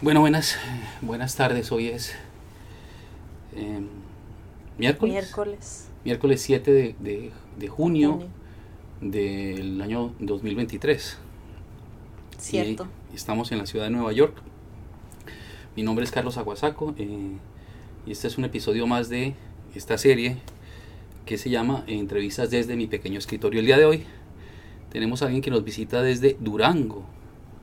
Bueno, buenas, buenas tardes. Hoy es eh, miércoles. Miércoles. Miércoles 7 de, de- de junio junio. del año 2023. Cierto. Y estamos en la ciudad de Nueva York. Mi nombre es Carlos Aguasaco eh, y este es un episodio más de esta serie que se llama Entrevistas desde mi pequeño escritorio. El día de hoy tenemos a alguien que nos visita desde Durango,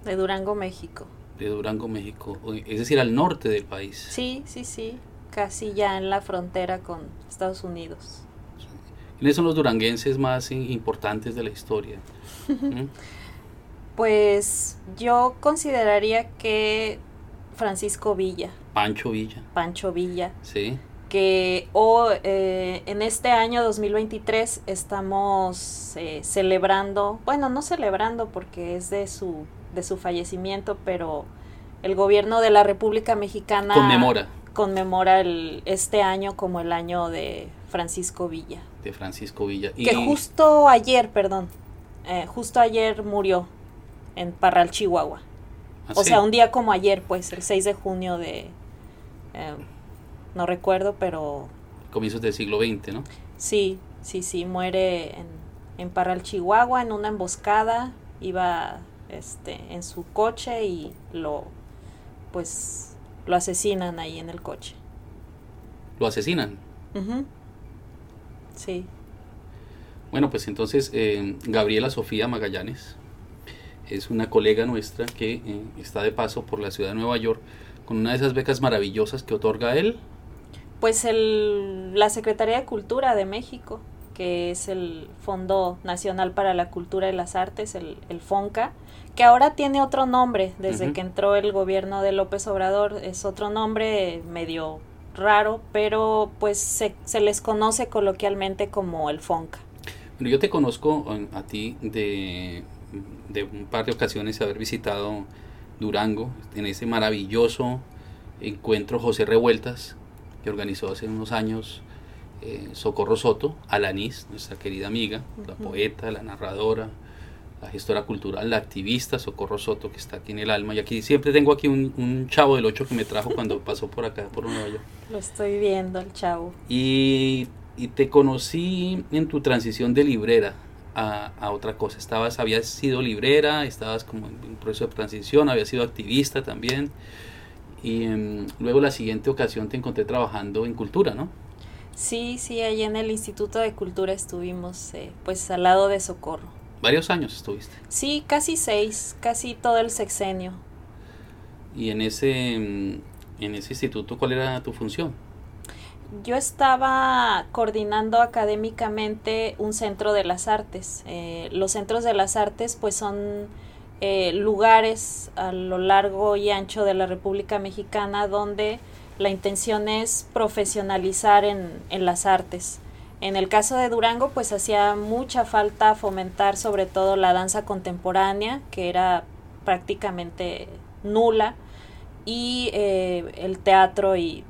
De Durango, México. De Durango, México, es decir, al norte del país. Sí, sí, sí. Casi ya en la frontera con Estados Unidos. ¿Quiénes son los duranguenses más importantes de la historia? ¿Mm? Pues yo consideraría que Francisco Villa, Pancho Villa, Pancho Villa, sí. que o, eh, en este año 2023 estamos eh, celebrando, bueno, no celebrando porque es de su, de su fallecimiento, pero el gobierno de la República Mexicana Conmemora conmemora el, este año como el año de Francisco Villa. de Francisco Villa. Y Que justo ayer, perdón, eh, justo ayer murió en Parral, Chihuahua. ¿Ah, O sí? sea, un día como ayer, pues, el 6 de junio de... eh, no recuerdo, pero comienzos del siglo XX, ¿no? sí, sí, sí, muere en, en Parral, Chihuahua, en una emboscada. Iba este, en su coche y lo, pues, lo asesinan ahí en el coche. Lo asesinan. Sí. Bueno, pues entonces eh, Gabriela Sofía Magallanes es una colega nuestra que eh, está de paso por la ciudad de Nueva York con una de esas becas maravillosas que otorga él. Pues el, la Secretaría de Cultura de México, que es el Fondo Nacional para la Cultura y las Artes, el, el FONCA, que ahora tiene otro nombre, desde que entró el gobierno de López Obrador, es otro nombre medio raro, pero pues se, se les conoce coloquialmente como el FONCA. Bueno, yo te conozco a ti de, de un par de ocasiones haber visitado Durango en ese maravilloso encuentro José Revueltas que organizó hace unos años eh, Socorro Soto, Alanis, nuestra querida amiga, la poeta, la narradora, la gestora cultural, la activista Socorro Soto que está aquí en el alma. Y aquí siempre tengo aquí un, un chavo del 8 que me trajo cuando pasó por acá, por Nueva York. Lo estoy viendo, el chavo. Y, y te conocí en tu transición de librera a, a otra cosa. Estabas, habías sido librera, estabas como en un proceso de transición, habías sido activista también. Y em, luego la siguiente ocasión te encontré trabajando en cultura, ¿no? Sí, sí, ahí en el Instituto de Cultura estuvimos eh, pues al lado de Socorro. Varios años estuviste. Sí, casi seis, casi todo el sexenio. Y en ese, em, en ese instituto, ¿cuál era tu función? Yo estaba coordinando académicamente un centro de las artes. Eh, los centros de las artes pues son eh, lugares a lo largo y ancho de la República Mexicana donde la intención es profesionalizar en, en las artes. En el caso de Durango pues hacía mucha falta fomentar sobre todo la danza contemporánea que era prácticamente nula y eh, el teatro y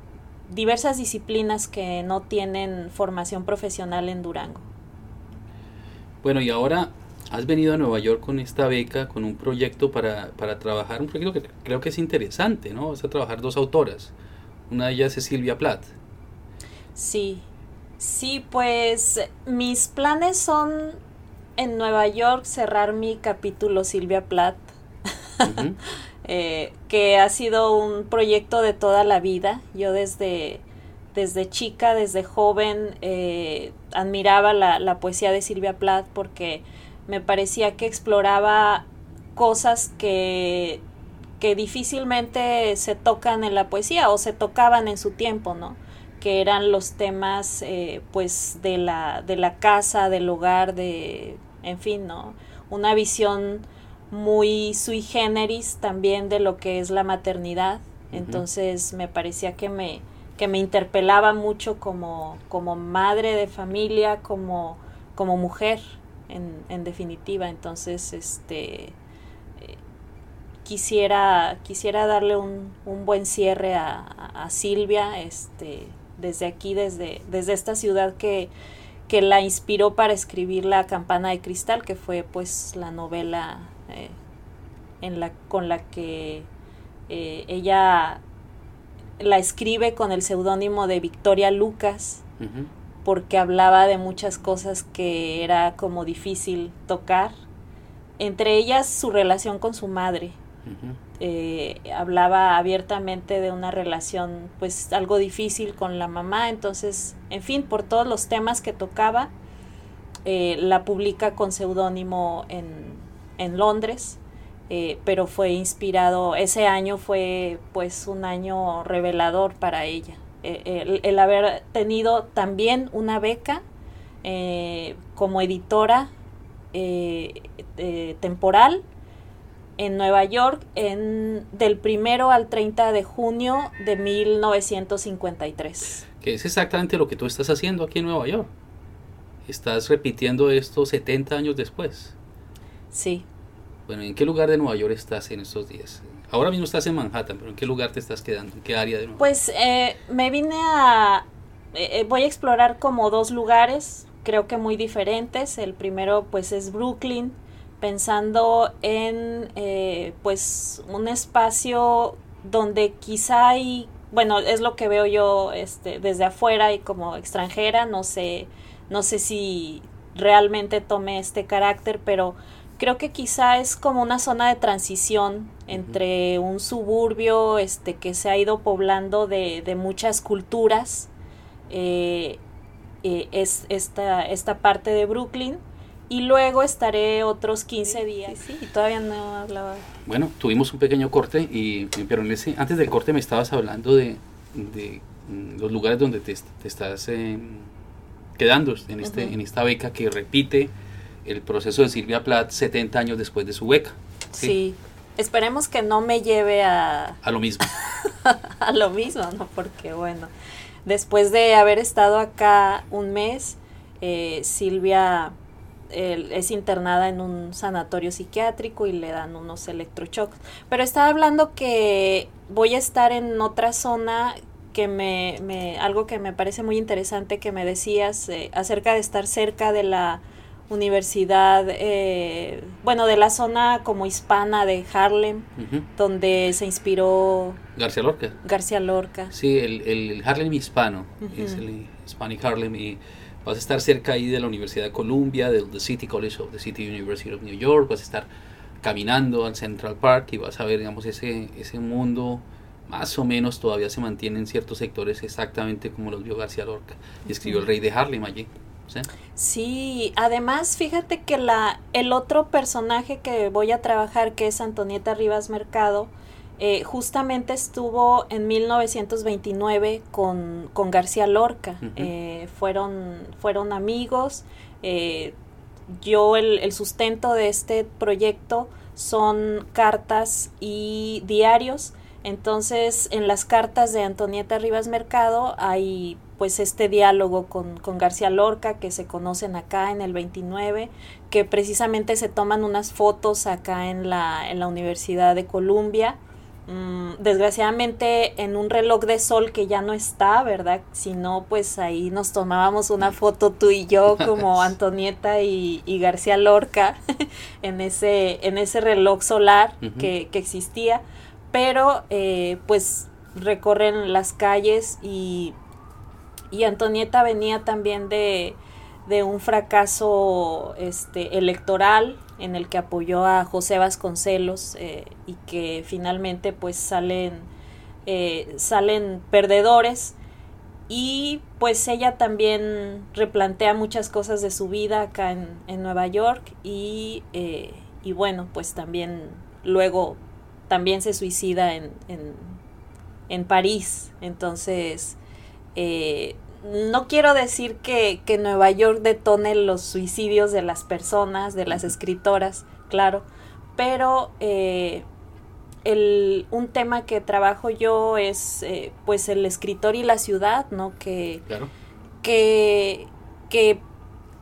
diversas disciplinas que no tienen formación profesional en Durango. Bueno, y ahora has venido a Nueva York con esta beca, con un proyecto para, para trabajar, un proyecto que creo que es interesante, ¿no? Vas a trabajar dos autoras. Una de ellas es Silvia Plath. Sí, sí, pues mis planes son en Nueva York cerrar mi capítulo Silvia Plath, eh, que ha sido un proyecto de toda la vida. Yo desde, desde chica, desde joven, eh, admiraba la, la poesía de Silvia Plath porque me parecía que exploraba cosas que, que difícilmente se tocan en la poesía o se tocaban en su tiempo, ¿no? que eran los temas eh, pues de la, de la casa, del hogar, de en fin, ¿no? Una visión muy sui generis también de lo que es la maternidad. Entonces me parecía que me, que me interpelaba mucho como, como madre de familia, como, como mujer, en, en definitiva. Entonces, este quisiera, quisiera darle un, un buen cierre a, Silvia, este, desde aquí, desde, desde esta ciudad que, que la inspiró para escribir La campana de cristal, que fue pues la novela eh, en la, con la que Eh, ella la escribe con el seudónimo de Victoria Lucas porque hablaba de muchas cosas que era como difícil tocar, entre ellas su relación con su madre. Eh, hablaba abiertamente de una relación pues algo difícil con la mamá, entonces, en fin, por todos los temas que tocaba, eh, la publica con seudónimo en, en Londres. Eh, pero fue inspirado, ese año fue pues un año revelador para ella. El, haber tenido también una beca como editora temporal en Nueva York en, del primero al 30 de junio de 1953. Que es exactamente lo que tú estás haciendo aquí en Nueva York. Estás repitiendo esto 70 años después. Sí, bueno, ¿en qué lugar de Nueva York estás en estos días? Ahora mismo estás en Manhattan, pero ¿en qué lugar te estás quedando? ¿En qué área de Nueva Pues eh, me vine a... Eh, eh, voy a explorar como dos lugares, creo que muy diferentes. El primero pues es Brooklyn, pensando en pues un espacio donde quizá hay, bueno, es lo que veo yo este, desde afuera y como extranjera, no sé, no sé si realmente tome este carácter, pero creo que quizá es como una zona de transición entre un suburbio este que se ha ido poblando de, de muchas culturas eh, eh, es esta, esta parte de Brooklyn y luego estaré otros 15 días sí, y todavía no hablaba bueno tuvimos un pequeño corte y pero en ese, antes del corte me estabas hablando de, de mm, los lugares donde te, te estás eh, quedando en este en esta beca que repite el proceso de Silvia Plath 70 años después de su beca. Sí. Esperemos que no me lleve a... A lo mismo. a lo mismo, ¿no? Porque bueno, después de haber estado acá un mes, eh, Silvia es internada en un sanatorio psiquiátrico y le dan unos electroshocks. Pero estaba hablando que voy a estar en otra zona que me, me algo que me parece muy interesante que me decías eh, acerca de estar cerca de la universidad, eh, bueno, de la zona como hispana de Harlem, donde se inspiró García Lorca. García Lorca. Sí, el, el Harlem hispano, es el Hispanic Harlem, y vas a estar cerca ahí de la Universidad de Columbia, del The City College of the City University of New York, vas a estar caminando al Central Park y vas a ver, digamos, ese, ese mundo más o menos todavía se mantiene en ciertos sectores exactamente como los vio García Lorca y escribió El Rey de Harlem allí. ¿sí? además fíjate que la, el otro personaje que voy a trabajar, que es Antonieta Rivas Mercado, eh, justamente estuvo en 1929 con, con García Lorca. Eh, fueron, fueron amigos. Eh, yo el, el, sustento de este proyecto son cartas y diarios. Entonces, en las cartas de Antonieta Rivas Mercado hay pues este diálogo con, con, García Lorca que se conocen acá en el 29, que precisamente se toman unas fotos acá en la, en la Universidad de Columbia. Mm, desgraciadamente en un reloj de sol que ya no está, ¿verdad? Si no, pues ahí nos tomábamos una foto tú y yo como Antonieta y, García Lorca en, ese, en ese reloj solar que, que, existía. Pero eh, pues recorren las calles y y Antonieta venía también de, un fracaso este, electoral en el que apoyó a José Vasconcelos eh, y que finalmente pues salen, eh, salen perdedores. Y pues ella también replantea muchas cosas de su vida acá en, Nueva York. Y, eh, y, bueno pues también luego también se suicida en, en, en París. Entonces no quiero decir que, que, Nueva York detone los suicidios de las personas, de las escritoras, claro, pero eh, el, un tema que trabajo yo es eh, pues el escritor y la ciudad, ¿no? Que, que, que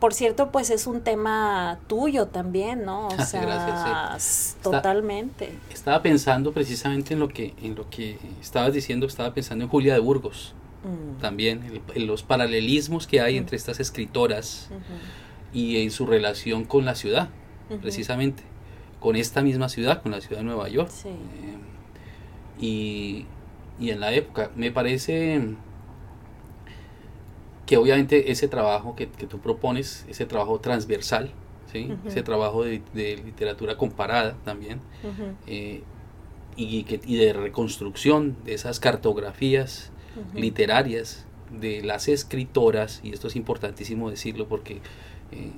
por cierto, pues es un tema tuyo también, ¿no? O sea, Gracias, totalmente. estaba pensando precisamente en lo que en lo que estabas diciendo, estaba pensando en Julia de Burgos. Mm. también, los paralelismos que hay mm. entre estas escritoras y en su relación con la ciudad, precisamente, con esta misma ciudad, con la ciudad de Nueva York. Eh, y, y en la época. Me parece que obviamente ese trabajo que, que tú propones, ese trabajo transversal, ¿sí? ese trabajo de, de, literatura comparada también, eh, y, que, y de reconstrucción de esas cartografías literarias de las escritoras, y esto es importantísimo decirlo porque eh,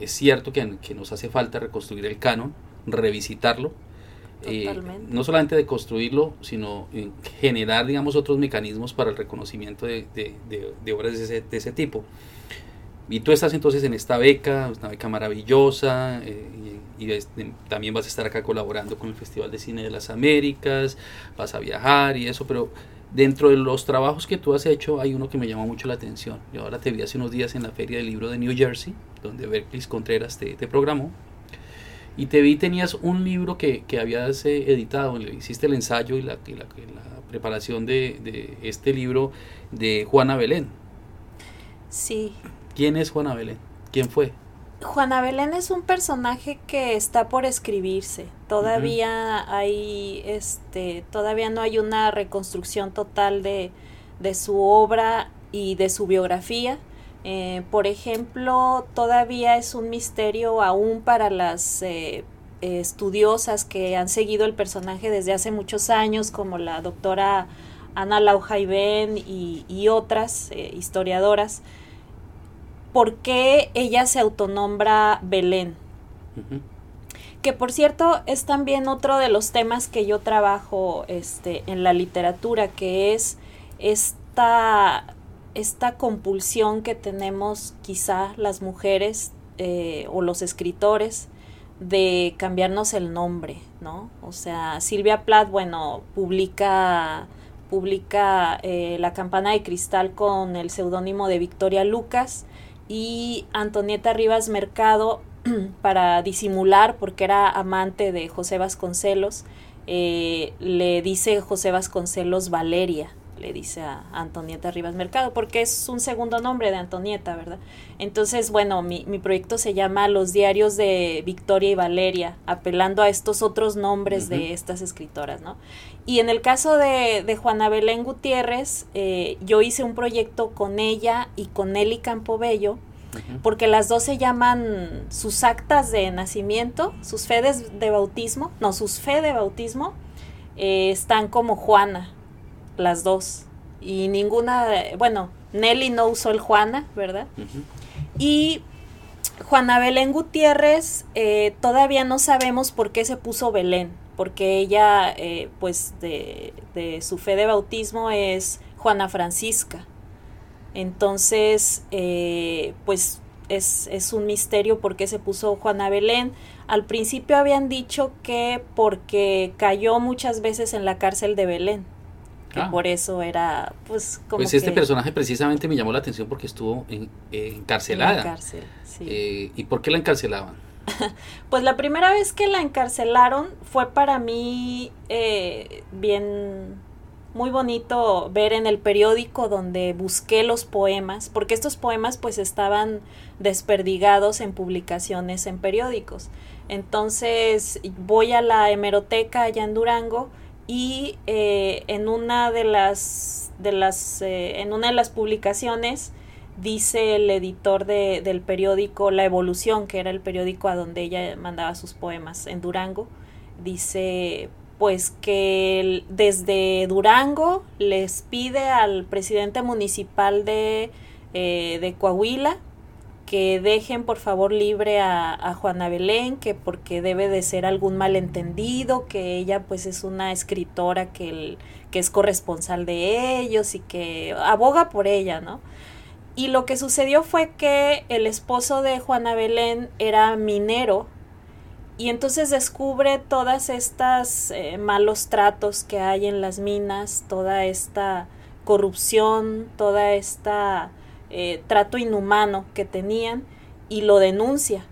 es cierto que, que, nos hace falta reconstruir el canon, revisitarlo, eh, no solamente de construirlo, sino generar, digamos, otros mecanismos para el reconocimiento de, de, obras de ese, de ese, tipo. Y tú estás entonces en esta beca, una beca maravillosa, eh, y, también vas a estar acá colaborando con el Festival de Cine de las Américas, vas a viajar y eso, pero dentro de los trabajos que tú has hecho hay uno que me llamó mucho la atención. Yo ahora te vi hace unos días en la Feria del Libro de New Jersey, donde Berkeley Contreras te, te programó y te vi, tenías un libro que, que habías eh, editado, hiciste el ensayo y la, la, la preparación de, de, este libro de Juana Belén. Sí. ¿Quién es Juana Belén? ¿Quién fue? Juana Belén es un personaje que está por escribirse. Todavía hay, este, todavía no hay una reconstrucción total de, de su obra y de su biografía. Eh, por ejemplo, todavía es un misterio aún para las eh, estudiosas que han seguido el personaje desde hace muchos años, como la doctora Ana Laujaiben y, y otras eh, historiadoras, por qué ella se autonombra Belén. Que por cierto es también otro de los temas que yo trabajo este, en la literatura, que es esta esta compulsión que tenemos quizá las mujeres eh, o los escritores de cambiarnos el nombre, ¿no? O sea, Silvia Plath, bueno, publica publica eh, La campana de cristal con el seudónimo de Victoria Lucas y Antonieta Rivas Mercado para disimular porque era amante de José Vasconcelos eh, le dice José Vasconcelos Valeria le dice a Antonieta Rivas Mercado, porque es un segundo nombre de Antonieta, ¿verdad? Entonces, bueno, mi, mi proyecto se llama Los Diarios de Victoria y Valeria, apelando a estos otros nombres de estas escritoras, ¿no? Y en el caso de, de Juana Belén Gutiérrez, eh, yo hice un proyecto con ella y con Nelly Campobello, porque las dos se llaman sus actas de nacimiento, sus fedes de bautismo, no, sus fe de bautismo, eh, están como Juana, las dos. Y ninguna, bueno, Nelly no usó el Juana, ¿verdad? Y Juana Belén Gutiérrez, eh, todavía no sabemos por qué se puso Belén, porque ella, eh, pues, de, de, su fe de bautismo es Juana Francisca. Entonces, eh, pues, es, es, un misterio por qué se puso Juana Belén. Al principio habían dicho que porque cayó muchas veces en la cárcel de Belén que ah. por eso era pues como pues este personaje precisamente me llamó la atención porque estuvo en, encarcelada en cárcel, sí. eh, y por qué la encarcelaban pues la primera vez que la encarcelaron fue para mí eh, bien muy bonito ver en el periódico donde busqué los poemas, porque estos poemas pues estaban desperdigados en publicaciones en periódicos. Entonces voy a la hemeroteca allá en Durango y eh, en una de las de las eh, en una de las publicaciones dice el editor de, del periódico La Evolución, que era el periódico a donde ella mandaba sus poemas en Durango, dice pues que desde Durango les pide al presidente municipal de, eh, de Coahuila que dejen por favor libre a, Juana Belén, que porque debe de ser algún malentendido, que ella pues es una escritora que, que es corresponsal de ellos y que aboga por ella, ¿no? Y lo que sucedió fue que el esposo de Juana Belén era minero y entonces descubre todas estas eh, malos tratos que hay en las minas, toda esta corrupción, toda esta eh, trato inhumano que tenían y lo denuncia.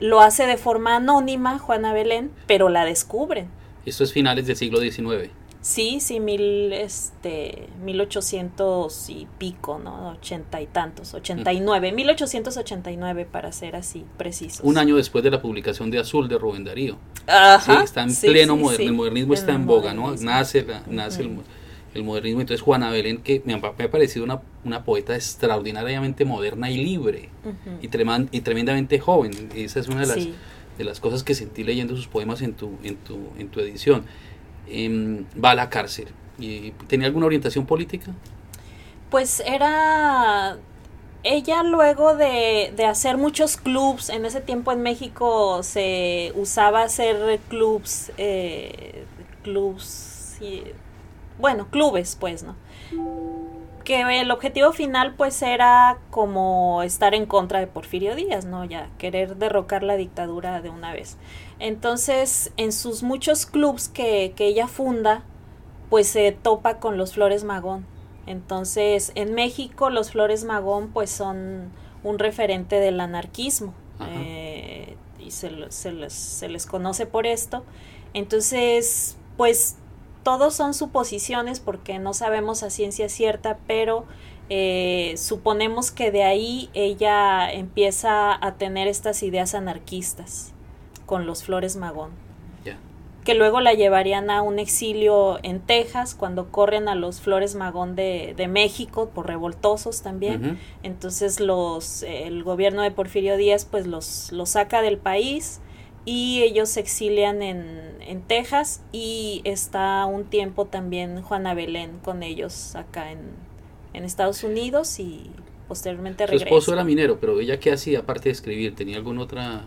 Lo hace de forma anónima Juana Belén, pero la descubren. Esto es finales del siglo XIX. Sí, sí, mil, este, 1800 y pico, ¿no? Ochenta y tantos, 89, 1889 para ser así precisos. Un año después de la publicación de Azul de Rubén Darío. Ajá. Sí, está en pleno modernismo, el modernismo está en, boga, ¿no? Nace, nace el, modernismo. Entonces Juana Belén, que me ha, parecido una, una, poeta extraordinariamente moderna y libre y, y, tremendamente joven. Esa es una de las, de las cosas que sentí leyendo sus poemas en tu, en tu, en tu edición. Em, va a la cárcel. ¿Y ¿Tenía alguna orientación política? Pues era ella luego de, de, hacer muchos clubs, en ese tiempo en México se usaba hacer clubs, eh, clubs, bueno, clubes pues, ¿no? Que el objetivo final pues era como estar en contra de Porfirio Díaz, ¿no? Ya querer derrocar la dictadura de una vez. Entonces, en sus muchos clubs que, que ella funda, pues se topa con los Flores Magón. Entonces, en México los Flores Magón pues son un referente del anarquismo eh, y se, se, les, se les conoce por esto. Entonces, pues todos son suposiciones porque no sabemos a ciencia cierta, pero eh, suponemos que de ahí ella empieza a tener estas ideas anarquistas con los Flores Magón. Que luego la llevarían a un exilio en Texas cuando corren a los Flores Magón de, México por revoltosos también. Entonces los, el gobierno de Porfirio Díaz pues los, los saca del país y ellos se exilian en, en, Texas y está un tiempo también Juana Belén con ellos acá en, en Estados Unidos y posteriormente regresa. Su esposo era minero, pero ella qué hacía aparte de escribir, ¿tenía alguna otra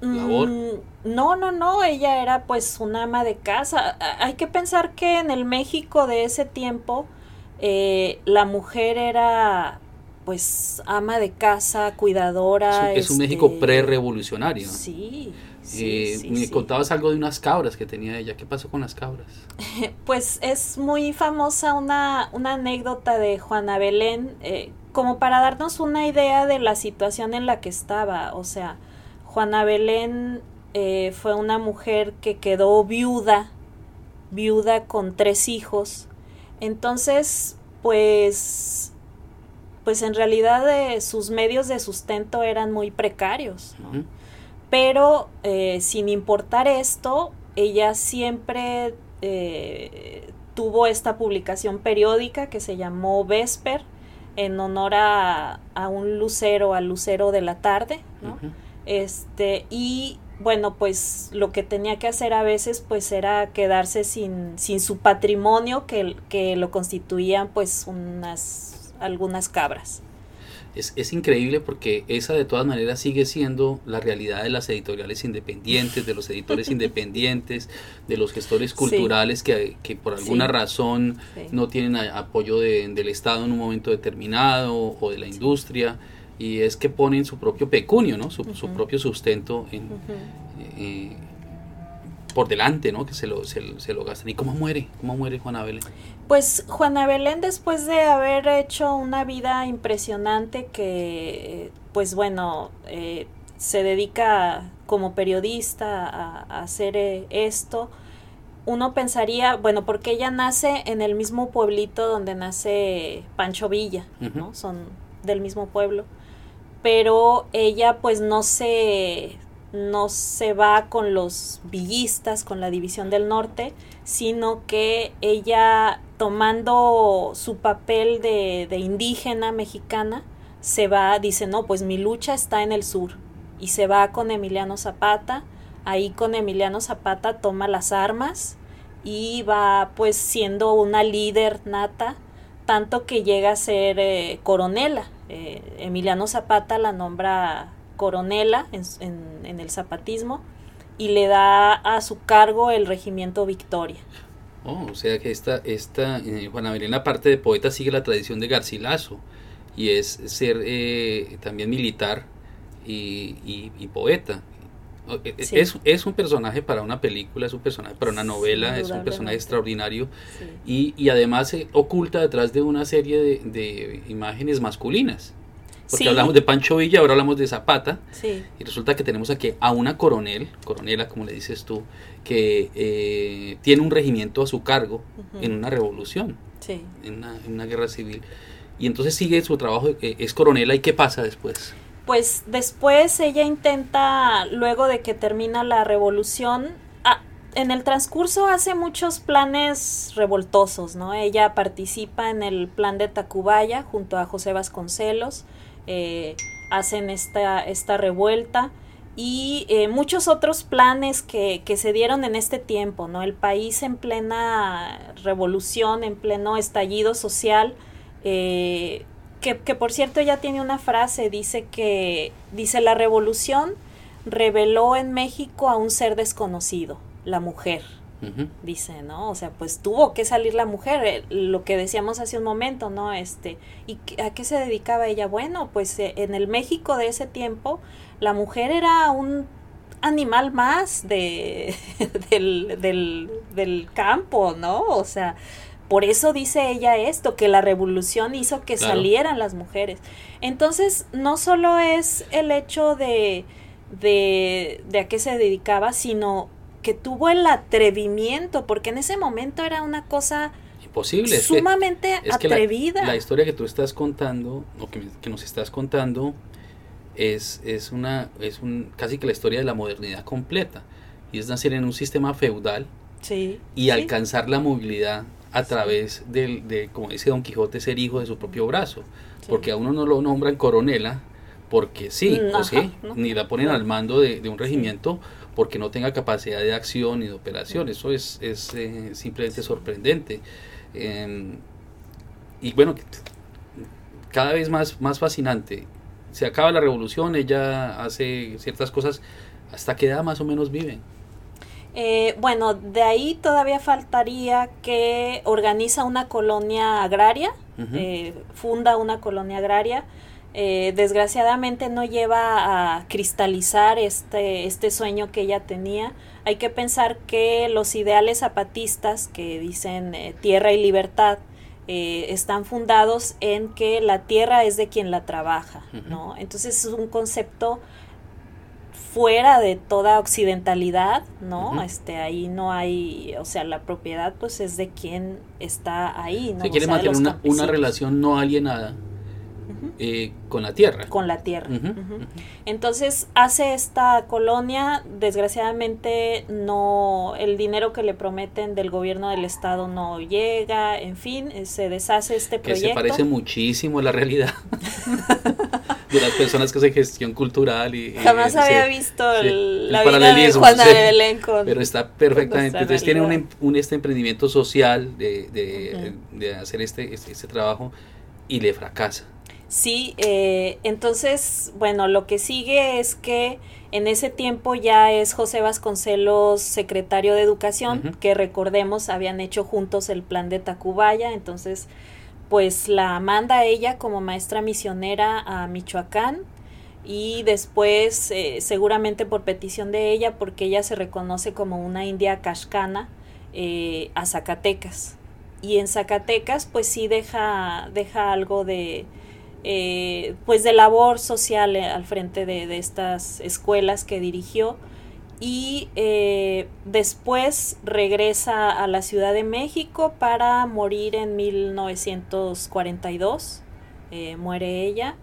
labor? Mm, no, no, no, ella era pues una ama de casa. Hay que pensar que en el México de ese tiempo eh, la mujer era pues ama de casa, cuidadora. Es, un México este, pre-revolucionario. Sí. Eh, me contabas algo de unas cabras que tenía ella. ¿Qué pasó con las cabras? pues es muy famosa una, una anécdota de Juana Belén, eh, como para darnos una idea de la situación en la que estaba. O sea, Juana Belén eh, fue una mujer que quedó viuda, viuda con tres hijos. Entonces, pues, pues en realidad eh, sus medios de sustento eran muy precarios. Pero eh, sin importar esto, ella siempre tuvo esta publicación periódica que se llamó Vesper en honor a, a un lucero, al lucero de la tarde, ¿no? Este, y bueno, pues lo que tenía que hacer a veces pues era quedarse sin, sin su patrimonio que, que lo constituían pues unas algunas cabras. Es, es, increíble porque esa de todas maneras sigue siendo la realidad de las editoriales independientes, de los editores independientes, de los gestores culturales que, que, por alguna razón no tienen apoyo de, del Estado en un momento determinado o de la industria. Y es que ponen su propio pecunio, ¿no? Su, su propio sustento en, eh, por delante, ¿no? Que se lo, se, se, lo gastan. ¿Y cómo muere? ¿Cómo muere Juana Belén? Pues Juana Belén después de haber hecho una vida impresionante que, pues bueno, eh, se dedica como periodista a, hacer eh, esto, uno pensaría, bueno, porque ella nace en el mismo pueblito donde nace Pancho Villa, ¿no? Son del mismo pueblo pero ella pues no se no se va con los villistas, con la división del norte, sino que ella tomando su papel de, indígena mexicana, se va, dice, no, pues mi lucha está en el sur, y se va con Emiliano Zapata, ahí con Emiliano Zapata toma las armas y va pues siendo una líder nata, tanto que llega a ser eh, coronela. Eh, Emiliano Zapata la nombra coronela en, el zapatismo y le da a su cargo el regimiento Victoria. Oh, o sea que esta, esta eh, Juana Belén, aparte de poeta, sigue la tradición de Garcilaso y es ser eh, también militar y, poeta. Es, es, un personaje para una película, es un personaje para una novela, es un personaje extraordinario y, y, además se oculta detrás de una serie de, de, imágenes masculinas. Porque hablamos de Pancho Villa, ahora hablamos de Zapata. Sí. Y resulta que tenemos aquí a una coronel, coronela como le dices tú, que eh, tiene un regimiento a su cargo en una revolución, Sí. en una, en una guerra civil. Y entonces sigue su trabajo, eh, es coronela, ¿y qué pasa después? Pues después ella intenta, luego de que termina la revolución, ah, en el transcurso hace muchos planes revoltosos, ¿no? Ella participa en el plan de Tacubaya junto a José Vasconcelos, eh, hacen esta, esta revuelta y eh, muchos otros planes que, que se dieron en este tiempo, ¿no? El país en plena revolución, en pleno estallido social, eh, que, que, por cierto ella tiene una frase, dice que, dice la revolución reveló en México a un ser desconocido, la mujer, Dice, ¿no? O sea, pues tuvo que salir la mujer, eh, lo que decíamos hace un momento, ¿no? Este, ¿y a qué se dedicaba ella? Bueno, pues eh, en el México de ese tiempo, la mujer era un animal más de, del, del, del campo, ¿no? O sea, por eso dice ella esto, que la revolución hizo que Claro. salieran las mujeres. Entonces, no solo es el hecho de, de, de a qué se dedicaba, sino que tuvo el atrevimiento, porque en ese momento era una cosa Imposible. es que- sumamente es que la- atrevida. La, historia que tú estás contando, o que, que nos estás contando, es, es una, es un, casi que la historia de la modernidad completa. Y es nacer en un sistema feudal sí. y sí. alcanzar la movilidad a través del, de, como dice Don Quijote, ser hijo de su propio brazo. Sí. Porque a uno no lo nombran coronela, porque sí, o sí, ¿no? ni la ponen al mando de, de un regimiento porque no tenga capacidad de acción y de operación. Eso es, es eh, simplemente sorprendente. Eh, y bueno, cada vez más, más fascinante. Se acaba la revolución, ella hace ciertas cosas. ¿Hasta qué edad más o menos vive? Eh, bueno, de ahí todavía faltaría que organiza una colonia agraria, eh, funda una colonia agraria. Eh, desgraciadamente no lleva a cristalizar este, este sueño que ella tenía. Hay que pensar que los ideales zapatistas que dicen eh, tierra y libertad eh, están fundados en que la tierra es de quien la trabaja. ¿no? Entonces es un concepto fuera de toda occidentalidad, ¿no? Este ahí no hay, o sea, la propiedad pues es de quien está ahí, ¿no? Se O quiere sea, mantener una, una relación no alienada Eh, con la tierra. con la tierra. Entonces hace esta colonia, desgraciadamente no, el dinero que le prometen del gobierno del estado no llega, en fin, eh, se deshace este que se proyecto. parece muchísimo a la realidad de las personas que hacen gestión cultural y, Jamás había visto sí, el- el la vida de Juana sí. de Belén con... pero está perfectamente entonces tiene un, em- un este emprendimiento social de, de, de hacer este, este, este trabajo y le fracasa Sí, eh, entonces, bueno, lo que sigue es que en ese tiempo ya es José Vasconcelos secretario de Educación, que recordemos habían hecho juntos el plan de Tacubaya, entonces pues la manda ella como maestra misionera a Michoacán y después eh, seguramente por petición de ella, porque ella se reconoce como una india cascana, eh, a Zacatecas. Y en Zacatecas pues sí deja, deja algo de, eh, pues de labor social eh, al frente de, de estas escuelas que dirigió y eh, después regresa a la Ciudad de México para morir en 1942, eh, muere ella.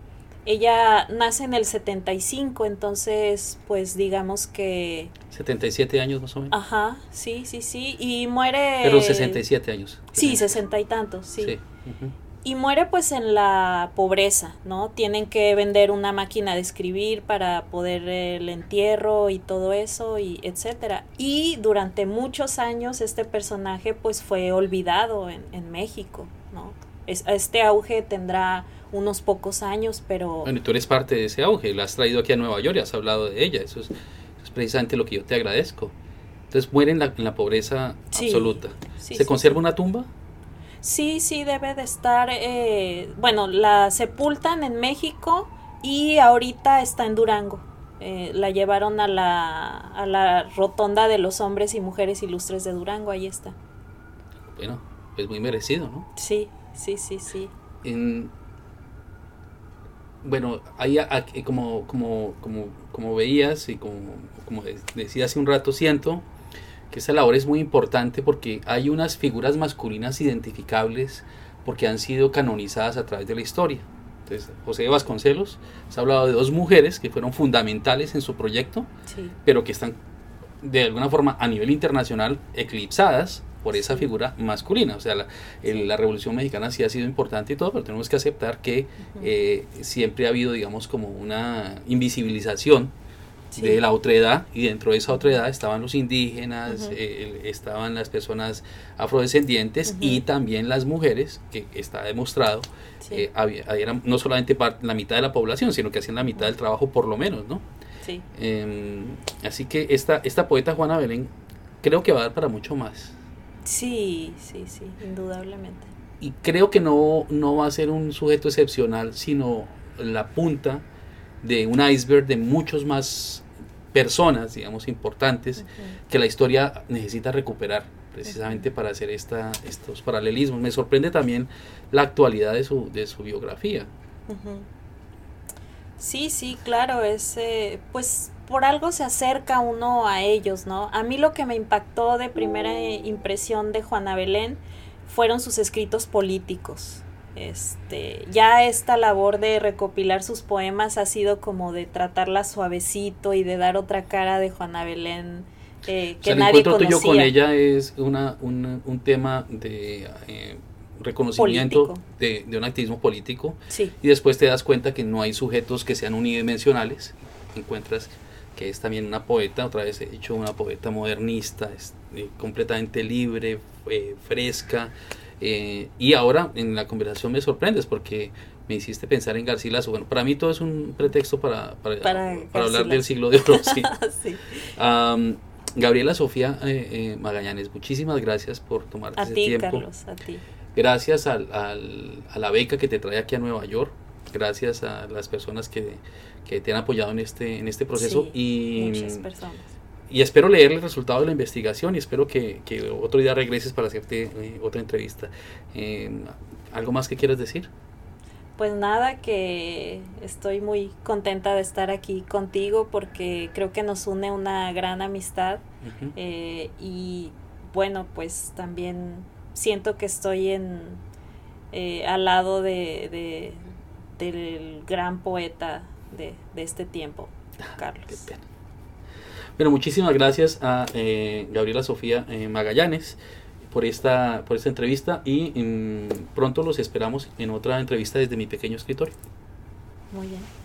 Ella nace en el 75, entonces pues digamos que... 77 años más o menos Ajá, sí, sí, sí, y muere... pero 67 años Sí, sesenta y tantos, sí sí. ujú. Y muere pues en la pobreza, ¿no? Tienen que vender una máquina de escribir para poder el entierro y todo eso y etcétera. Y durante muchos años este personaje pues fue olvidado en, en México, ¿no? Es- este auge tendrá unos pocos años, pero Bueno, y tú eres parte de ese auge, la has traído aquí a Nueva York y has hablado de ella, eso es, eso es precisamente lo que yo te agradezco. Entonces muere en la, en la pobreza Sí, absoluta. sí, ¿Se sí, conserva una tumba? Sí, sí, debe de estar, eh, bueno, la sepultan en México y ahorita está en Durango. Eh, la llevaron a la, a la rotonda de los hombres y mujeres ilustres de Durango, ahí está. Bueno, es muy merecido, ¿no? Sí, sí, sí, sí. En- bueno, ahí como, como, como, como veías y como, como decía hace un rato, siento que esta labor es muy importante porque hay unas figuras masculinas identificables porque han sido canonizadas a través de la historia. Entonces, José de Vasconcelos se ha hablado de dos mujeres que fueron fundamentales en su proyecto, pero que están de alguna forma a nivel internacional eclipsadas por esa figura masculina. O sea, la, la, Revolución Mexicana sí ha sido importante y todo, pero tenemos que aceptar que eh, siempre ha habido, digamos, como una invisibilización de la otredad y dentro de esa otredad estaban los indígenas, eh, estaban las personas afrodescendientes y también las mujeres, que está demostrado, eh, eran no solamente la mitad de la población, sino que hacían la mitad del trabajo por lo menos, ¿no? Sí. Em, así que esta, esta poeta Juana Belén creo que va a dar para mucho más. Sí, sí, sí, indudablemente. Y creo que no, no va a ser un sujeto excepcional, sino la punta de un iceberg de muchos más personas, digamos, importantes, que la historia necesita recuperar precisamente para hacer esta, estos paralelismos. Me sorprende también la actualidad de su, de su biografía. Sí, sí, claro, es, eh, pues por algo se acerca uno a ellos, ¿no? A mí lo que me impactó de primera impresión de Juana Belén fueron sus escritos políticos. Este, ya esta labor de recopilar sus poemas ha sido como de tratarla suavecito y de dar otra cara de Juana Belén eh, que el nadie encuentro tuyo con ella es una, un tema de eh, reconocimiento de, un activismo político. Y después te das cuenta que no hay sujetos que sean unidimensionales. Encuentras que es también una poeta otra vez he dicho una poeta modernista es, eh, completamente libre fresca eh, y ahora en la conversación me sorprendes porque me hiciste pensar en Garcilaso. Bueno, para mí todo es un pretexto para, para, hablar del siglo de oro. Gabriela Sofía eh, eh, Magallanes, muchísimas gracias por tomarte ese tiempo. Carlos, a ti. Gracias al, a la beca que te trae aquí a Nueva York. Gracias a las personas que, que te han apoyado en este, en este proceso. y, muchas personas y espero leer el resultado de la investigación y espero que, otro día regreses para hacerte eh, otra entrevista. Em, ¿Algo más que quieras decir? Pues nada, que estoy muy contenta de estar aquí contigo porque creo que nos une una gran amistad eh, y bueno, pues también siento que estoy en eh, al lado de, del gran poeta de, este tiempo, ah, Carlos. Bueno, muchísimas gracias a eh, Gabriela Sofía eh, Magallanes por esta, por esta entrevista y mm, pronto los esperamos en otra entrevista desde mi pequeño escritorio. Muy bien.